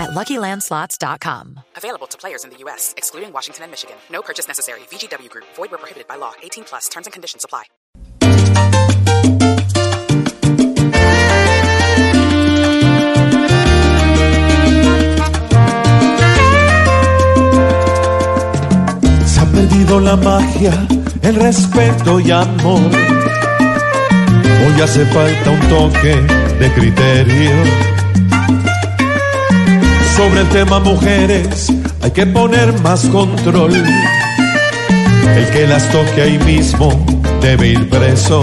at LuckyLandSlots.com. Available to players in the U.S., excluding Washington and Michigan. No purchase necessary. VGW Group. Void where prohibited by law. 18 plus. Terms and conditions apply. Se ha perdido la magia, el respeto y amor. Hoy hace falta un toque de criterio. Sobre el tema mujeres hay que poner más control. El que las toque ahí mismo debe ir preso.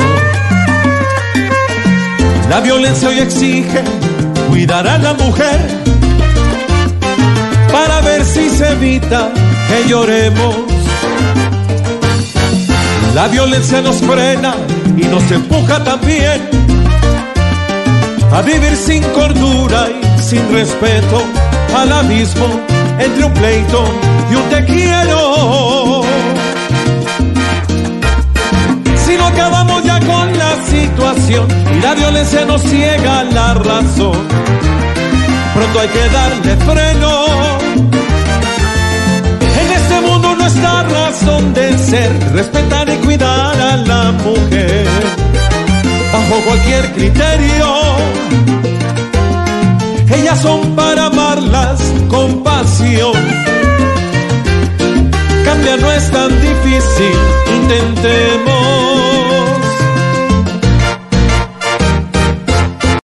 La violencia hoy exige cuidar a la mujer para ver si se evita que lloremos. La violencia nos frena y nos empuja también a vivir sin cordura y sin respeto al abismo entre un pleito y un te quiero. Si no acabamos ya con la situación y la violencia nos ciega la razón, pronto hay que darle freno. En este mundo nuestra razón de ser, respetar y cuidar a la mujer, bajo cualquier criterio. Ellas son para pasión. Cambia no es tan difícil, intentemos.